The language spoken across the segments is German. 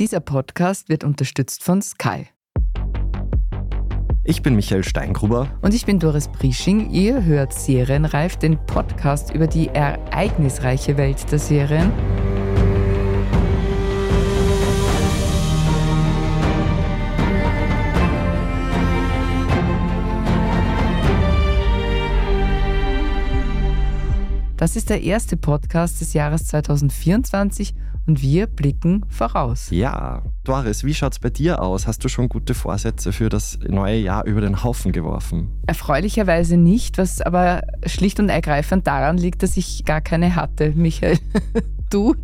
Dieser Podcast wird unterstützt von Sky. Ich bin Michael Steingruber. Und ich bin Doris Prisching. Ihr hört Serienreif, den Podcast über die ereignisreiche Welt der Serien. Das ist der erste Podcast des Jahres 2024 und wir blicken voraus. Ja, Doris, wie schaut es bei dir aus? Hast du schon gute Vorsätze für das neue Jahr über den Haufen geworfen? Erfreulicherweise nicht, was aber schlicht und ergreifend daran liegt, dass ich gar keine hatte, Michael. du?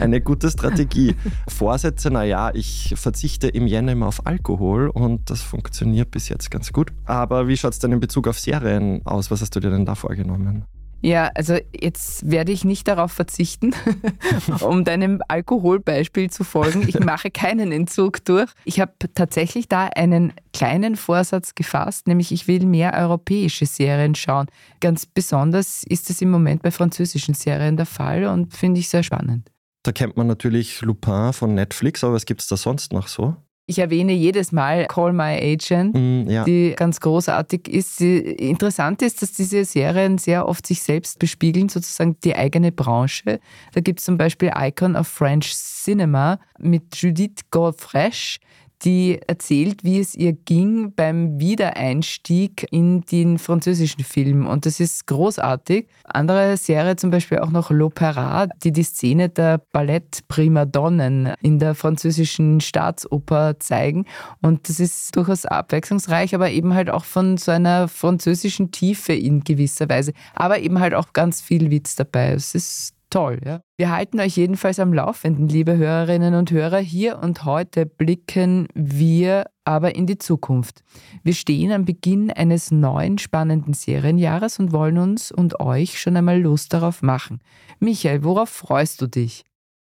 Eine gute Strategie. Vorsätze, naja, ich verzichte im Jänner immer auf Alkohol und das funktioniert bis jetzt ganz gut. Aber wie schaut es denn in Bezug auf Serien aus? Was hast du dir denn da vorgenommen? Ja, also jetzt werde ich nicht darauf verzichten, um deinem Alkoholbeispiel zu folgen. Ich mache keinen Entzug durch. Ich habe tatsächlich da einen kleinen Vorsatz gefasst, nämlich ich will mehr europäische Serien schauen. Ganz besonders ist es im Moment bei französischen Serien der Fall und finde ich sehr spannend. Da kennt man natürlich Lupin von Netflix, aber was gibt es da sonst noch so? Ich erwähne jedes Mal Call My Agent, mm, ja. die ganz großartig ist. Interessant ist, dass diese Serien sehr oft sich selbst bespiegeln, sozusagen die eigene Branche. Da gibt es zum Beispiel Icon of French Cinema mit Judith Godfresh, die erzählt, wie es ihr ging beim Wiedereinstieg in den französischen Film. Und das ist großartig. Andere Serie zum Beispiel auch noch L'Opéra, die die Szene der Ballett-Primadonnen in der französischen Staatsoper zeigen. Und das ist durchaus abwechslungsreich, aber eben halt auch von so einer französischen Tiefe in gewisser Weise. Aber eben halt auch ganz viel Witz dabei. Es ist toll. Ja? Wir halten euch jedenfalls am Laufenden, liebe Hörerinnen und Hörer. Hier und heute blicken wir aber in die Zukunft. Wir stehen am Beginn eines neuen spannenden Serienjahres und wollen uns und euch schon einmal Lust darauf machen. Michael, worauf freust du dich?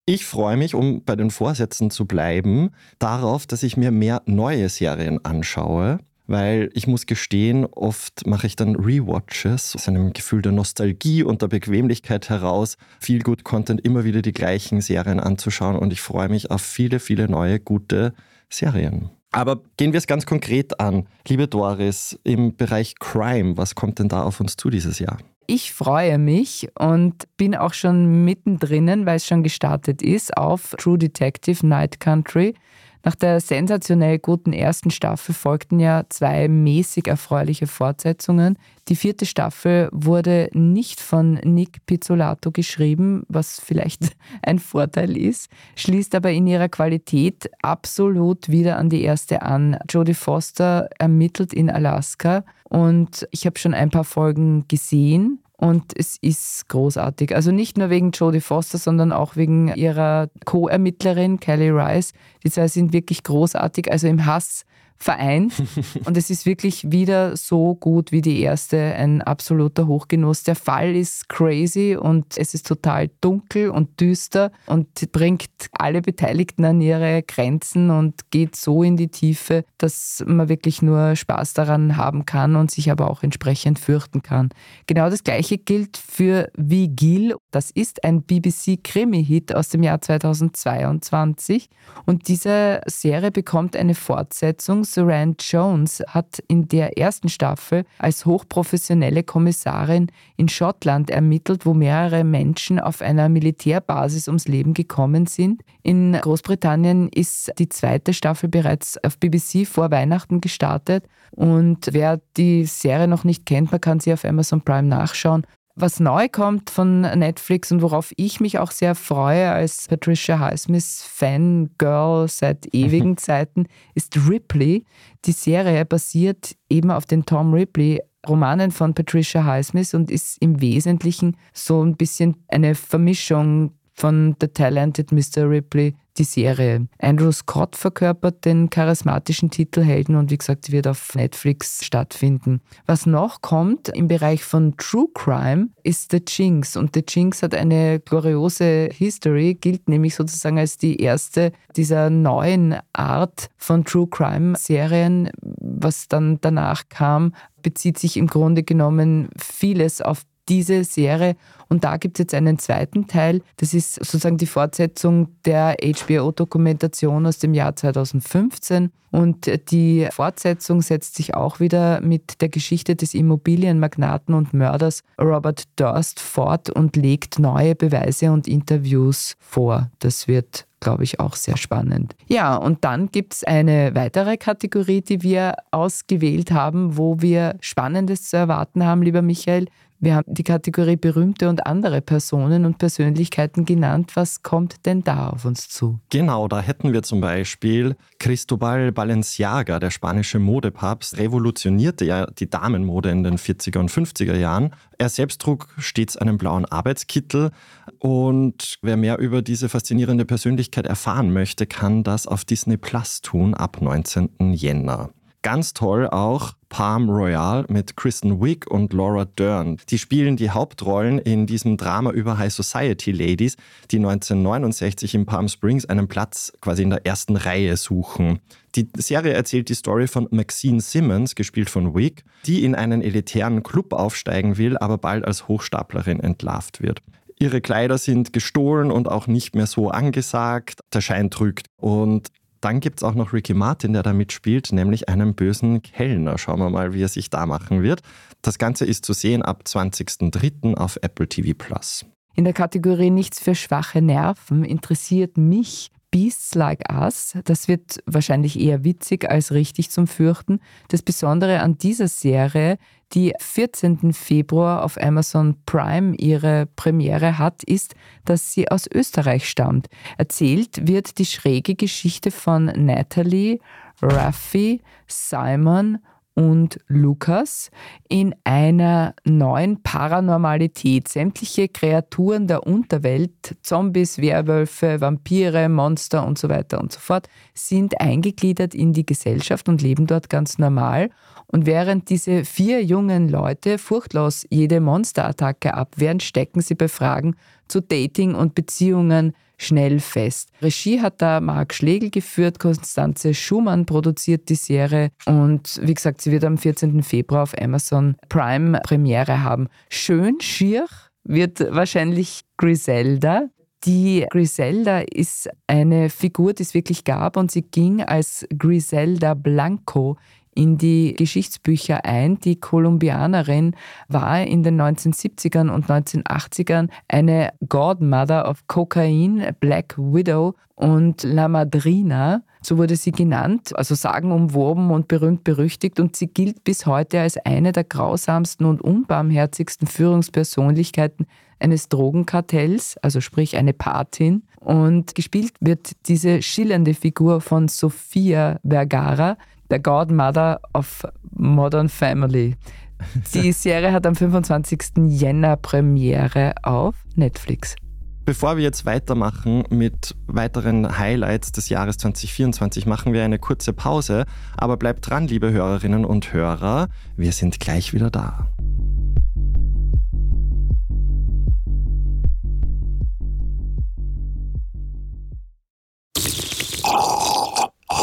Ich freue mich, um bei den Vorsätzen zu bleiben, darauf, dass ich mir mehr neue Serien anschaue weil ich muss gestehen, oft mache ich dann Rewatches aus einem Gefühl der Nostalgie und der Bequemlichkeit heraus, viel gut Content immer wieder die gleichen Serien anzuschauen und ich freue mich auf viele, viele neue gute Serien. Aber gehen wir es ganz konkret an. Liebe Doris, im Bereich Crime, was kommt denn da auf uns zu dieses Jahr? Ich freue mich und bin auch schon mittendrin, weil es schon gestartet ist, auf True Detective Night Country. Nach der sensationell guten ersten Staffel folgten ja zwei mäßig erfreuliche Fortsetzungen. Die vierte Staffel wurde nicht von Nick Pizzolato geschrieben, was vielleicht ein Vorteil ist, schließt aber in ihrer Qualität absolut wieder an die erste an. Jodie Foster ermittelt in Alaska und ich habe schon ein paar Folgen gesehen und es ist großartig. Also nicht nur wegen Jodie Foster, sondern auch wegen ihrer Co-Ermittlerin Kelly Rice. Die zwei sind wirklich großartig. Also im Hass Verein. Und es ist wirklich wieder so gut wie die erste, ein absoluter Hochgenuss. Der Fall ist crazy und es ist total dunkel und düster und bringt alle Beteiligten an ihre Grenzen und geht so in die Tiefe, dass man wirklich nur Spaß daran haben kann und sich aber auch entsprechend fürchten kann. Genau das gleiche gilt für Vigil. Das ist ein BBC-Krimi-Hit aus dem Jahr 2022 und diese Serie bekommt eine Fortsetzung Saran Jones hat in der ersten Staffel als hochprofessionelle Kommissarin in Schottland ermittelt, wo mehrere Menschen auf einer Militärbasis ums Leben gekommen sind. In Großbritannien ist die zweite Staffel bereits auf BBC vor Weihnachten gestartet und wer die Serie noch nicht kennt, man kann sie auf Amazon Prime nachschauen was neu kommt von Netflix und worauf ich mich auch sehr freue als Patricia Highsmith Fangirl seit ewigen Zeiten, ist Ripley. Die Serie basiert eben auf den Tom Ripley Romanen von Patricia Highsmith und ist im Wesentlichen so ein bisschen eine Vermischung von The Talented Mr. Ripley die Serie. Andrew Scott verkörpert den charismatischen Titelhelden und wie gesagt, wird auf Netflix stattfinden. Was noch kommt im Bereich von True Crime ist The Jinx und The Jinx hat eine gloriose History, gilt nämlich sozusagen als die erste dieser neuen Art von True Crime Serien. Was dann danach kam, bezieht sich im Grunde genommen vieles auf diese Serie. Und da gibt es jetzt einen zweiten Teil. Das ist sozusagen die Fortsetzung der HBO-Dokumentation aus dem Jahr 2015. Und die Fortsetzung setzt sich auch wieder mit der Geschichte des Immobilienmagnaten und Mörders Robert Durst fort und legt neue Beweise und Interviews vor. Das wird glaube ich, auch sehr spannend. Ja, und dann gibt es eine weitere Kategorie, die wir ausgewählt haben, wo wir Spannendes zu erwarten haben, lieber Michael. Wir haben die Kategorie berühmte und andere Personen und Persönlichkeiten genannt. Was kommt denn da auf uns zu? Genau, da hätten wir zum Beispiel Cristobal Balenciaga, der spanische Modepapst, revolutionierte ja die Damenmode in den 40er und 50er Jahren. Er selbst trug stets einen blauen Arbeitskittel und wer mehr über diese faszinierende Persönlichkeit erfahren möchte, kann das auf Disney Plus tun ab 19. Jänner. Ganz toll auch Palm Royale mit Kristen Wiig und Laura Dern. Die spielen die Hauptrollen in diesem Drama über High Society Ladies, die 1969 in Palm Springs einen Platz quasi in der ersten Reihe suchen. Die Serie erzählt die Story von Maxine Simmons, gespielt von Wiig, die in einen elitären Club aufsteigen will, aber bald als Hochstaplerin entlarvt wird. Ihre Kleider sind gestohlen und auch nicht mehr so angesagt. Der Schein trügt. Und dann gibt es auch noch Ricky Martin, der da mitspielt, nämlich einen bösen Kellner. Schauen wir mal, wie er sich da machen wird. Das Ganze ist zu sehen ab 20.03. auf Apple TV Plus. In der Kategorie Nichts für schwache Nerven interessiert mich Beasts Like Us. Das wird wahrscheinlich eher witzig als richtig zum Fürchten. Das Besondere an dieser Serie, die 14. Februar auf Amazon Prime ihre Premiere hat, ist, dass sie aus Österreich stammt. Erzählt wird die schräge Geschichte von Natalie, Raffi, Simon und Lukas in einer neuen Paranormalität. Sämtliche Kreaturen der Unterwelt, Zombies, Werwölfe, Vampire, Monster und so weiter und so fort, sind eingegliedert in die Gesellschaft und leben dort ganz normal. Und während diese vier jungen Leute furchtlos jede Monsterattacke abwehren, stecken sie bei Fragen zu Dating und Beziehungen schnell fest. Regie hat da Marc Schlegel geführt, Konstanze Schumann produziert die Serie und wie gesagt, sie wird am 14. Februar auf Amazon Prime Premiere haben. Schön schier wird wahrscheinlich Griselda. Die Griselda ist eine Figur, die es wirklich gab und sie ging als Griselda Blanco in die Geschichtsbücher ein. Die Kolumbianerin war in den 1970ern und 1980ern eine Godmother of Cocaine, Black Widow und La Madrina. So wurde sie genannt, also sagenumwoben und berühmt berüchtigt und sie gilt bis heute als eine der grausamsten und unbarmherzigsten Führungspersönlichkeiten eines Drogenkartells, also sprich eine Patin. Und gespielt wird diese schillernde Figur von Sofia Vergara, der Godmother of Modern Family. Die Serie hat am 25. Jänner Premiere auf Netflix. Bevor wir jetzt weitermachen mit weiteren Highlights des Jahres 2024, machen wir eine kurze Pause. Aber bleibt dran, liebe Hörerinnen und Hörer. Wir sind gleich wieder da.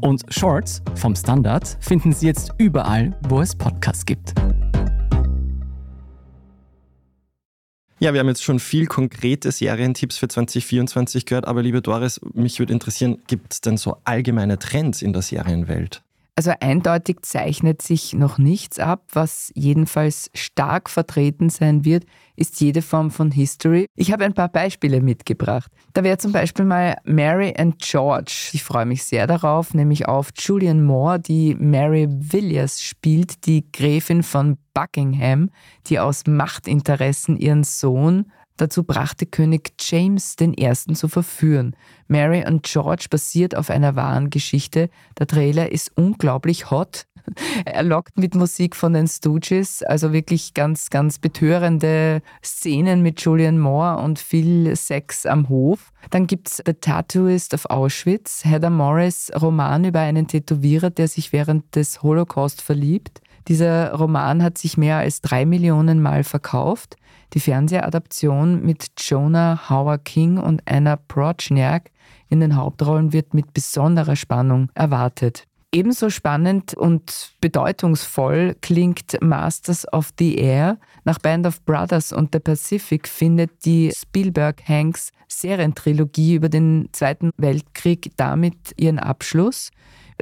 Und Shorts vom Standard finden Sie jetzt überall, wo es Podcasts gibt. Ja, wir haben jetzt schon viel konkrete Serientipps für 2024 gehört, aber liebe Doris, mich würde interessieren, gibt es denn so allgemeine Trends in der Serienwelt? Also eindeutig zeichnet sich noch nichts ab. Was jedenfalls stark vertreten sein wird, ist jede Form von History. Ich habe ein paar Beispiele mitgebracht. Da wäre zum Beispiel mal Mary and George. Ich freue mich sehr darauf, nämlich auf Julian Moore, die Mary Villiers spielt, die Gräfin von Buckingham, die aus Machtinteressen ihren Sohn dazu brachte, König James I. zu verführen. Mary und George basiert auf einer wahren Geschichte. Der Trailer ist unglaublich hot. Er lockt mit Musik von den Stooges, also wirklich ganz, ganz betörende Szenen mit Julian Moore und viel Sex am Hof. Dann gibt es The Tattooist of Auschwitz, Heather Morris Roman über einen Tätowierer, der sich während des Holocaust verliebt. Dieser Roman hat sich mehr als drei Millionen Mal verkauft. Die Fernsehadaption mit Jonah Howard King und Anna Prochniak in den Hauptrollen wird mit besonderer Spannung erwartet. Ebenso spannend und bedeutungsvoll klingt Masters of the Air. Nach Band of Brothers und The Pacific findet die Spielberg-Hanks Serientrilogie über den Zweiten Weltkrieg damit ihren Abschluss.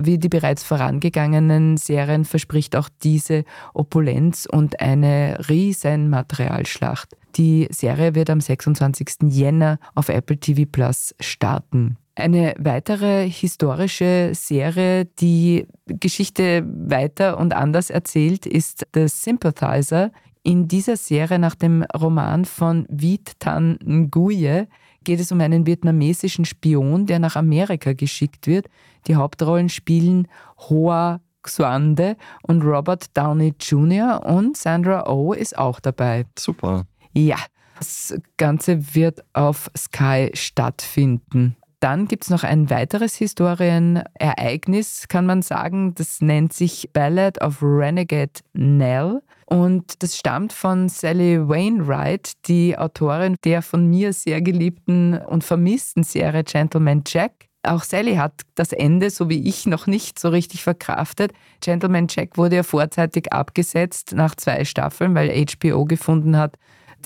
Wie die bereits vorangegangenen Serien verspricht auch diese Opulenz und eine riesen Materialschlacht. Die Serie wird am 26. Jänner auf Apple TV Plus starten. Eine weitere historische Serie, die Geschichte weiter und anders erzählt, ist The Sympathizer. In dieser Serie nach dem Roman von Viet Tan Nguyen geht es um einen vietnamesischen Spion, der nach Amerika geschickt wird. Die Hauptrollen spielen Hoa Xuande und Robert Downey Jr. und Sandra Oh ist auch dabei. Super. Ja, das Ganze wird auf Sky stattfinden. Dann gibt es noch ein weiteres Historienereignis, kann man sagen. Das nennt sich Ballad of Renegade Nell. Und das stammt von Sally Wainwright, die Autorin der von mir sehr geliebten und vermissten Serie Gentleman Jack. Auch Sally hat das Ende, so wie ich, noch nicht so richtig verkraftet. Gentleman Jack wurde ja vorzeitig abgesetzt nach zwei Staffeln, weil HBO gefunden hat,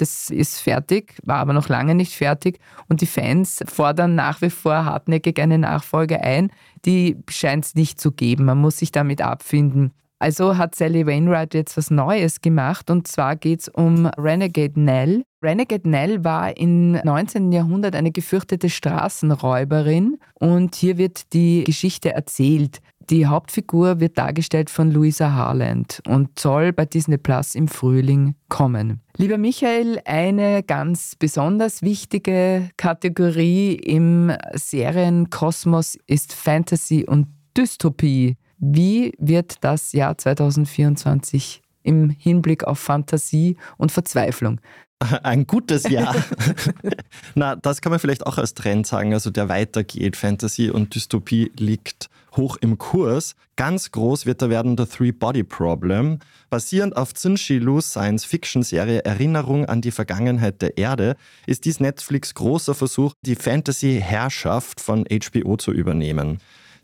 das ist fertig, war aber noch lange nicht fertig. Und die Fans fordern nach wie vor hartnäckig eine Nachfolge ein. Die scheint es nicht zu geben. Man muss sich damit abfinden. Also hat Sally Wainwright jetzt was Neues gemacht und zwar geht es um Renegade Nell. Renegade Nell war im 19. Jahrhundert eine gefürchtete Straßenräuberin und hier wird die Geschichte erzählt. Die Hauptfigur wird dargestellt von Louisa Harland und soll bei Disney Plus im Frühling kommen. Lieber Michael, eine ganz besonders wichtige Kategorie im Serienkosmos ist Fantasy und Dystopie. Wie wird das Jahr 2024 im Hinblick auf Fantasie und Verzweiflung? Ein gutes Jahr. Na, das kann man vielleicht auch als Trend sagen, also der weitergeht. Fantasy und Dystopie liegt hoch im Kurs. Ganz groß wird da werden The Three Body Problem. Basierend auf Zunshi Lu's Science-Fiction-Serie Erinnerung an die Vergangenheit der Erde ist dies Netflix großer Versuch, die Fantasy-Herrschaft von HBO zu übernehmen.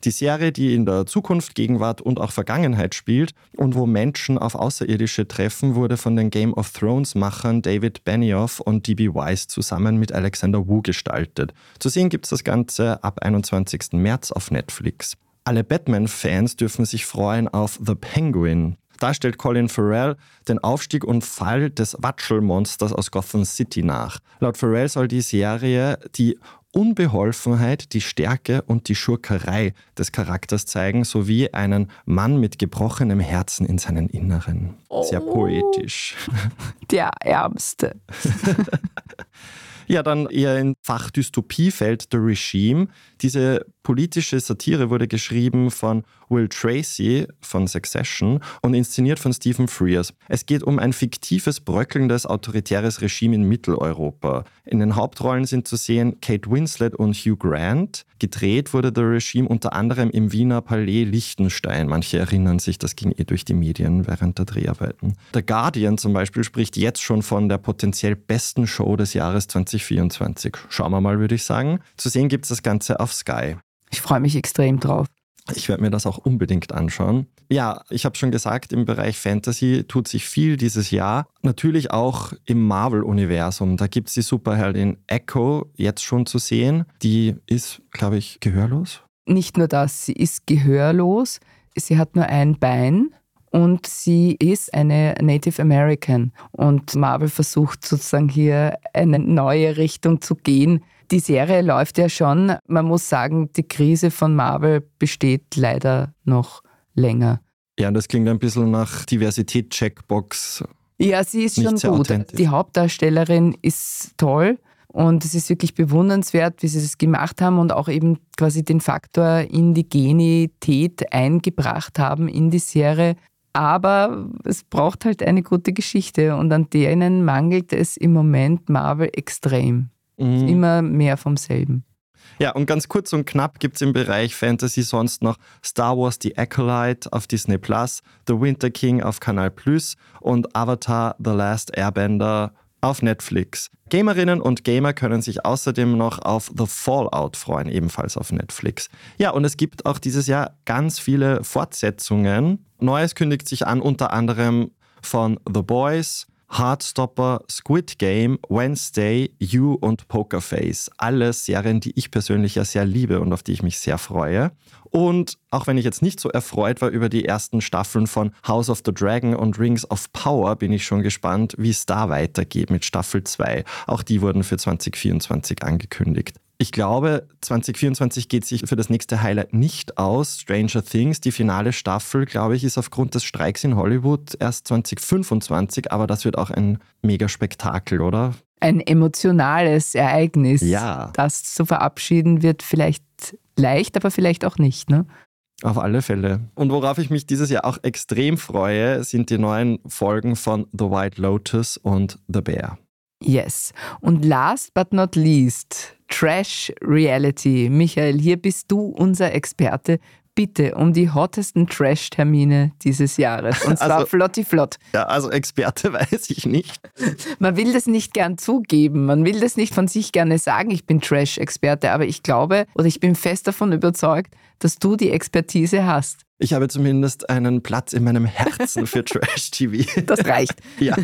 Die Serie, die in der Zukunft, Gegenwart und auch Vergangenheit spielt und wo Menschen auf Außerirdische treffen, wurde von den Game of Thrones-Machern David Benioff und D.B. Weiss zusammen mit Alexander Wu gestaltet. Zu sehen gibt es das Ganze ab 21. März auf Netflix. Alle Batman-Fans dürfen sich freuen auf The Penguin. Da stellt Colin Farrell den Aufstieg und Fall des Watschelmonsters aus Gotham City nach. Laut Farrell soll die Serie die Unbeholfenheit, die Stärke und die Schurkerei des Charakters zeigen, sowie einen Mann mit gebrochenem Herzen in seinen Inneren. Sehr oh. poetisch. Der Ärmste. Ja, dann eher in Fach Dystopie fällt The Regime. Diese politische Satire wurde geschrieben von Will Tracy von Succession und inszeniert von Stephen Frears. Es geht um ein fiktives, bröckelndes, autoritäres Regime in Mitteleuropa. In den Hauptrollen sind zu sehen Kate Winslet und Hugh Grant. Gedreht wurde The Regime unter anderem im Wiener Palais Liechtenstein. Manche erinnern sich, das ging eh durch die Medien während der Dreharbeiten. The Guardian zum Beispiel spricht jetzt schon von der potenziell besten Show des Jahres 2024. Schauen wir mal, würde ich sagen. Zu sehen gibt es das Ganze auf Sky. Ich freue mich extrem drauf. Ich werde mir das auch unbedingt anschauen. Ja, ich habe schon gesagt, im Bereich Fantasy tut sich viel dieses Jahr. Natürlich auch im Marvel-Universum. Da gibt es die Superheldin Echo jetzt schon zu sehen. Die ist, glaube ich, gehörlos. Nicht nur das, sie ist gehörlos. Sie hat nur ein Bein und sie ist eine Native American. Und Marvel versucht sozusagen hier eine neue Richtung zu gehen. Die Serie läuft ja schon. Man muss sagen, die Krise von Marvel besteht leider noch länger. Ja, das klingt ein bisschen nach Diversität-Checkbox. Ja, sie ist schon gut. Die Hauptdarstellerin ist toll. Und es ist wirklich bewundernswert, wie sie das gemacht haben und auch eben quasi den Faktor Indigenität eingebracht haben in die Serie. Aber es braucht halt eine gute Geschichte und an denen mangelt es im Moment Marvel extrem. Mhm. Immer mehr vom selben. Ja, und ganz kurz und knapp gibt es im Bereich Fantasy sonst noch Star Wars The Acolyte auf Disney Plus, The Winter King auf Kanal Plus und Avatar The Last Airbender auf Netflix. Gamerinnen und Gamer können sich außerdem noch auf The Fallout freuen, ebenfalls auf Netflix. Ja, und es gibt auch dieses Jahr ganz viele Fortsetzungen. Neues kündigt sich an, unter anderem von The Boys, Heartstopper, Squid Game, Wednesday, You und Pokerface. Alles Serien, die ich persönlich ja sehr liebe und auf die ich mich sehr freue. Und auch wenn ich jetzt nicht so erfreut war über die ersten Staffeln von House of the Dragon und Rings of Power, bin ich schon gespannt, wie es da weitergeht mit Staffel 2. Auch die wurden für 2024 angekündigt. Ich glaube, 2024 geht sich für das nächste Highlight nicht aus. Stranger Things, die finale Staffel, glaube ich, ist aufgrund des Streiks in Hollywood erst 2025, aber das wird auch ein Megaspektakel, oder? Ein emotionales Ereignis. Ja. Das zu verabschieden wird vielleicht leicht, aber vielleicht auch nicht, ne? Auf alle Fälle. Und worauf ich mich dieses Jahr auch extrem freue, sind die neuen Folgen von The White Lotus und The Bear. Yes. Und last but not least, Trash Reality. Michael, hier bist du unser Experte bitte um die hottesten Trash-Termine dieses Jahres. Und zwar also, flotti flott. Ja, also Experte weiß ich nicht. Man will das nicht gern zugeben. Man will das nicht von sich gerne sagen, ich bin Trash-Experte. Aber ich glaube oder ich bin fest davon überzeugt, dass du die Expertise hast. Ich habe zumindest einen Platz in meinem Herzen für Trash-TV. Das reicht. ja.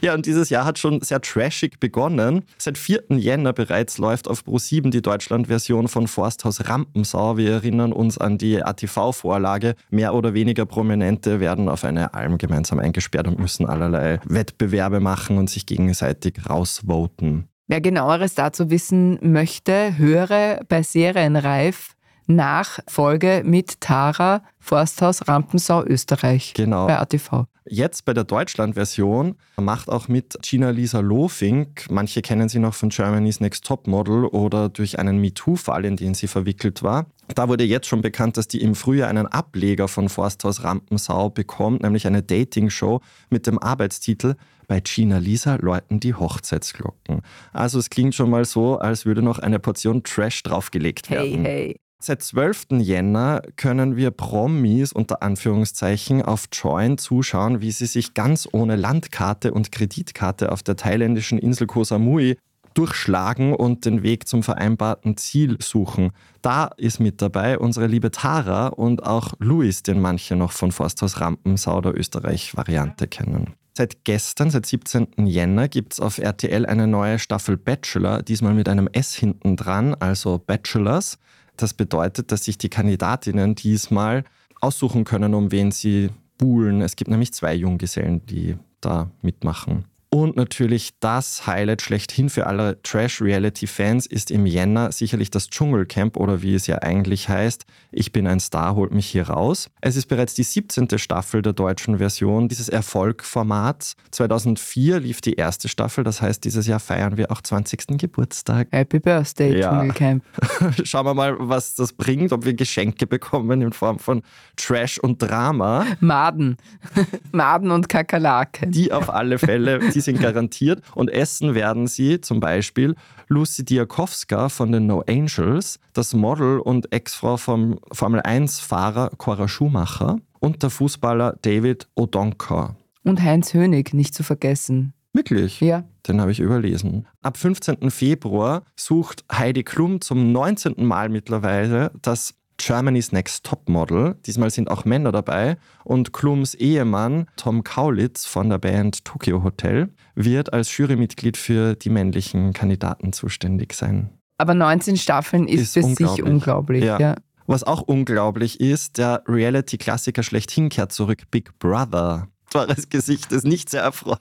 ja, und dieses Jahr hat schon sehr trashig begonnen. Seit 4. Jänner bereits läuft auf Pro7 die Deutschland-Version von Forsthaus Rampensau. Wir erinnern uns an die ATV-Vorlage. Mehr oder weniger Prominente werden auf eine Alm gemeinsam eingesperrt und müssen allerlei Wettbewerbe machen und sich gegenseitig rausvoten. Wer genaueres dazu wissen möchte, höre bei Serienreif Nachfolge mit Tara Forsthaus Rampensau Österreich genau. bei ATV. Jetzt bei der Deutschland-Version macht auch mit Gina-Lisa Lofink, manche kennen sie noch von Germany's Next Top Model oder durch einen MeToo-Fall, in den sie verwickelt war. Da wurde jetzt schon bekannt, dass die im Frühjahr einen Ableger von Forsthaus Rampensau bekommt, nämlich eine Dating-Show mit dem Arbeitstitel bei Gina Lisa läuten die Hochzeitsglocken. Also es klingt schon mal so, als würde noch eine Portion Trash draufgelegt werden. Hey, hey. Seit 12. Jänner können wir Promis unter Anführungszeichen auf Join zuschauen, wie sie sich ganz ohne Landkarte und Kreditkarte auf der thailändischen Insel Koh Samui durchschlagen und den Weg zum vereinbarten Ziel suchen. Da ist mit dabei unsere liebe Tara und auch Luis, den manche noch von Forsthaus Rampensau der Österreich-Variante kennen. Seit gestern, seit 17. Jänner, gibt es auf RTL eine neue Staffel Bachelor, diesmal mit einem S hinten dran, also Bachelors. Das bedeutet, dass sich die Kandidatinnen diesmal aussuchen können, um wen sie buhlen. Es gibt nämlich zwei Junggesellen, die da mitmachen. Und natürlich das Highlight schlechthin für alle Trash-Reality-Fans ist im Jänner sicherlich das Dschungelcamp oder wie es ja eigentlich heißt. Ich bin ein Star, holt mich hier raus. Es ist bereits die 17. Staffel der deutschen Version dieses Erfolgformats. 2004 lief die erste Staffel, das heißt, dieses Jahr feiern wir auch 20. Geburtstag. Happy Birthday, ja. Dschungelcamp. Schauen wir mal, was das bringt, ob wir Geschenke bekommen in Form von Trash und Drama. Maden. Maden und Kakerlake. Die auf alle Fälle die sind garantiert. Und essen werden sie zum Beispiel Lucy Diakowska von den No Angels, das Model und Ex-Frau vom Formel-1-Fahrer Cora Schumacher und der Fußballer David Odonka. Und Heinz Hönig, nicht zu vergessen. Wirklich? Ja. Den habe ich überlesen. Ab 15. Februar sucht Heidi Klum zum 19. Mal mittlerweile das Germany's Next Top Model. Diesmal sind auch Männer dabei und Klums Ehemann Tom Kaulitz von der Band Tokyo Hotel wird als Jurymitglied für die männlichen Kandidaten zuständig sein. Aber 19 Staffeln ist, ist für unglaublich. sich unglaublich. Ja. ja. Was auch unglaublich ist, der Reality-Klassiker schlechthin kehrt zurück, Big Brother. Wahres Gesicht ist nicht sehr erfreut.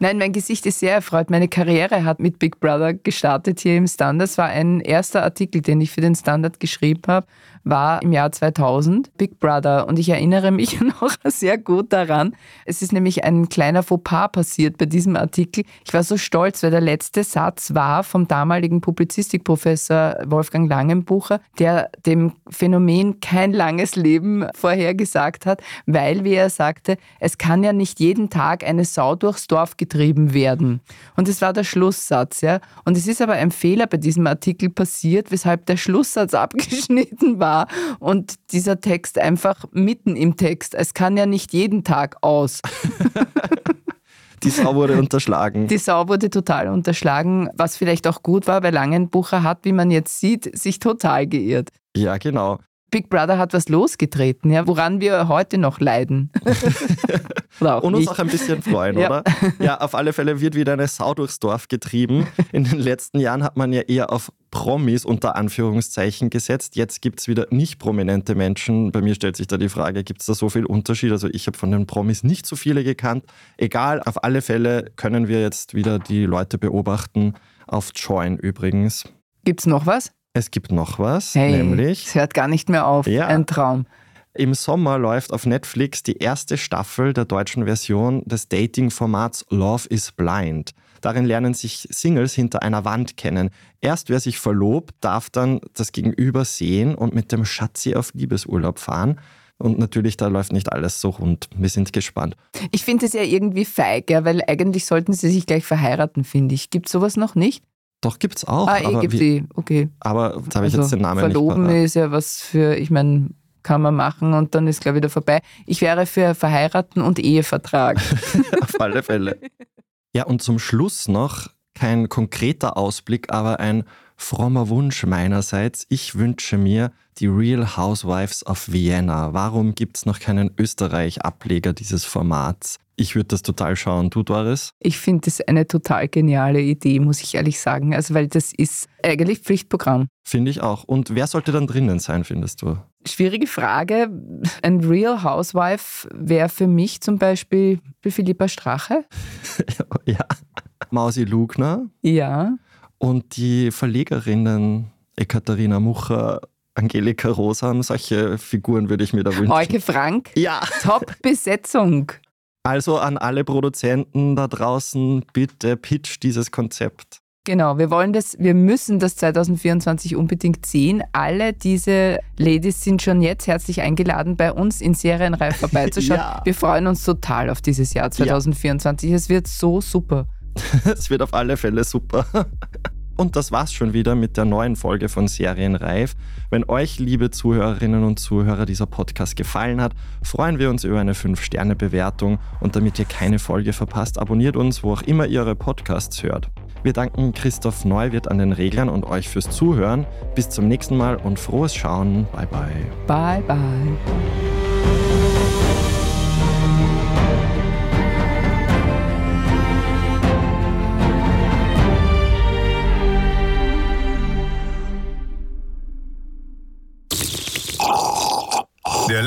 Nein, mein Gesicht ist sehr erfreut. Meine Karriere hat mit Big Brother gestartet hier im Standard. Es war ein erster Artikel, den ich für den Standard geschrieben habe war im Jahr 2000 Big Brother und ich erinnere mich noch sehr gut daran. Es ist nämlich ein kleiner Fauxpas passiert bei diesem Artikel. Ich war so stolz, weil der letzte Satz war vom damaligen Publizistikprofessor Wolfgang Langenbucher, der dem Phänomen kein langes Leben vorhergesagt hat, weil, wie er sagte, es kann ja nicht jeden Tag eine Sau durchs Dorf getrieben werden. Und es war der Schlusssatz, ja. Und es ist aber ein Fehler bei diesem Artikel passiert, weshalb der Schlusssatz abgeschnitten war war und dieser Text einfach mitten im Text. Es kann ja nicht jeden Tag aus. Die Sau wurde unterschlagen. Die Sau wurde total unterschlagen, was vielleicht auch gut war, weil Langenbucher hat, wie man jetzt sieht, sich total geirrt. Ja, genau. Big Brother hat was losgetreten, ja, woran wir heute noch leiden. Und uns auch ein bisschen freuen, ja. oder? Ja, auf alle Fälle wird wieder eine Sau durchs Dorf getrieben. In den letzten Jahren hat man ja eher auf Promis unter Anführungszeichen gesetzt. Jetzt gibt es wieder nicht prominente Menschen. Bei mir stellt sich da die Frage, gibt es da so viel Unterschied? Also ich habe von den Promis nicht so viele gekannt. Egal, auf alle Fälle können wir jetzt wieder die Leute beobachten. Auf Join übrigens. Gibt es noch was? Es gibt noch was, hey, nämlich. Es hört gar nicht mehr auf. Ja. Ein Traum. Im Sommer läuft auf Netflix die erste Staffel der deutschen Version des Dating-Formats Love is Blind. Darin lernen sich Singles hinter einer Wand kennen. Erst wer sich verlobt, darf dann das Gegenüber sehen und mit dem Schatzi auf Liebesurlaub fahren. Und natürlich, da läuft nicht alles so rund. Wir sind gespannt. Ich finde es ja irgendwie feig, ja, weil eigentlich sollten sie sich gleich verheiraten, finde ich. Gibt sowas noch nicht? Doch, gibt es auch. Ah, eh, gibt die, okay. Aber jetzt habe ich also, jetzt den Namen verloben nicht Verloben ist ja was für, ich meine, kann man machen und dann ist, glaube ich, wieder vorbei. Ich wäre für verheiraten und Ehevertrag. Auf alle Fälle. Ja, und zum Schluss noch kein konkreter Ausblick, aber ein frommer Wunsch meinerseits. Ich wünsche mir die Real Housewives of Vienna. Warum gibt es noch keinen Österreich-Ableger dieses Formats? Ich würde das total schauen. Du, Doris? Ich finde das eine total geniale Idee, muss ich ehrlich sagen. Also, weil das ist eigentlich Pflichtprogramm. Finde ich auch. Und wer sollte dann drinnen sein, findest du? Schwierige Frage. Ein Real Housewife wäre für mich zum Beispiel Philippa Strache. ja. Mausi Lugner. Ja. Und die Verlegerinnen Ekaterina Mucher, Angelika Rosam, solche Figuren würde ich mir da wünschen. Euke Frank? Ja. Top-Besetzung. Also an alle Produzenten da draußen, bitte pitch dieses Konzept. Genau, wir wollen das, wir müssen das 2024 unbedingt sehen. Alle diese Ladies sind schon jetzt herzlich eingeladen, bei uns in Serienreif vorbeizuschauen. ja. Wir freuen uns total auf dieses Jahr 2024. Ja. Es wird so super. es wird auf alle Fälle super. Und das war's schon wieder mit der neuen Folge von Serienreif. Wenn euch, liebe Zuhörerinnen und Zuhörer, dieser Podcast gefallen hat, freuen wir uns über eine 5-Sterne-Bewertung. Und damit ihr keine Folge verpasst, abonniert uns, wo auch immer ihr eure Podcasts hört. Wir danken Christoph Neuwirth an den Reglern und euch fürs Zuhören. Bis zum nächsten Mal und frohes Schauen. Bye bye. Bye bye.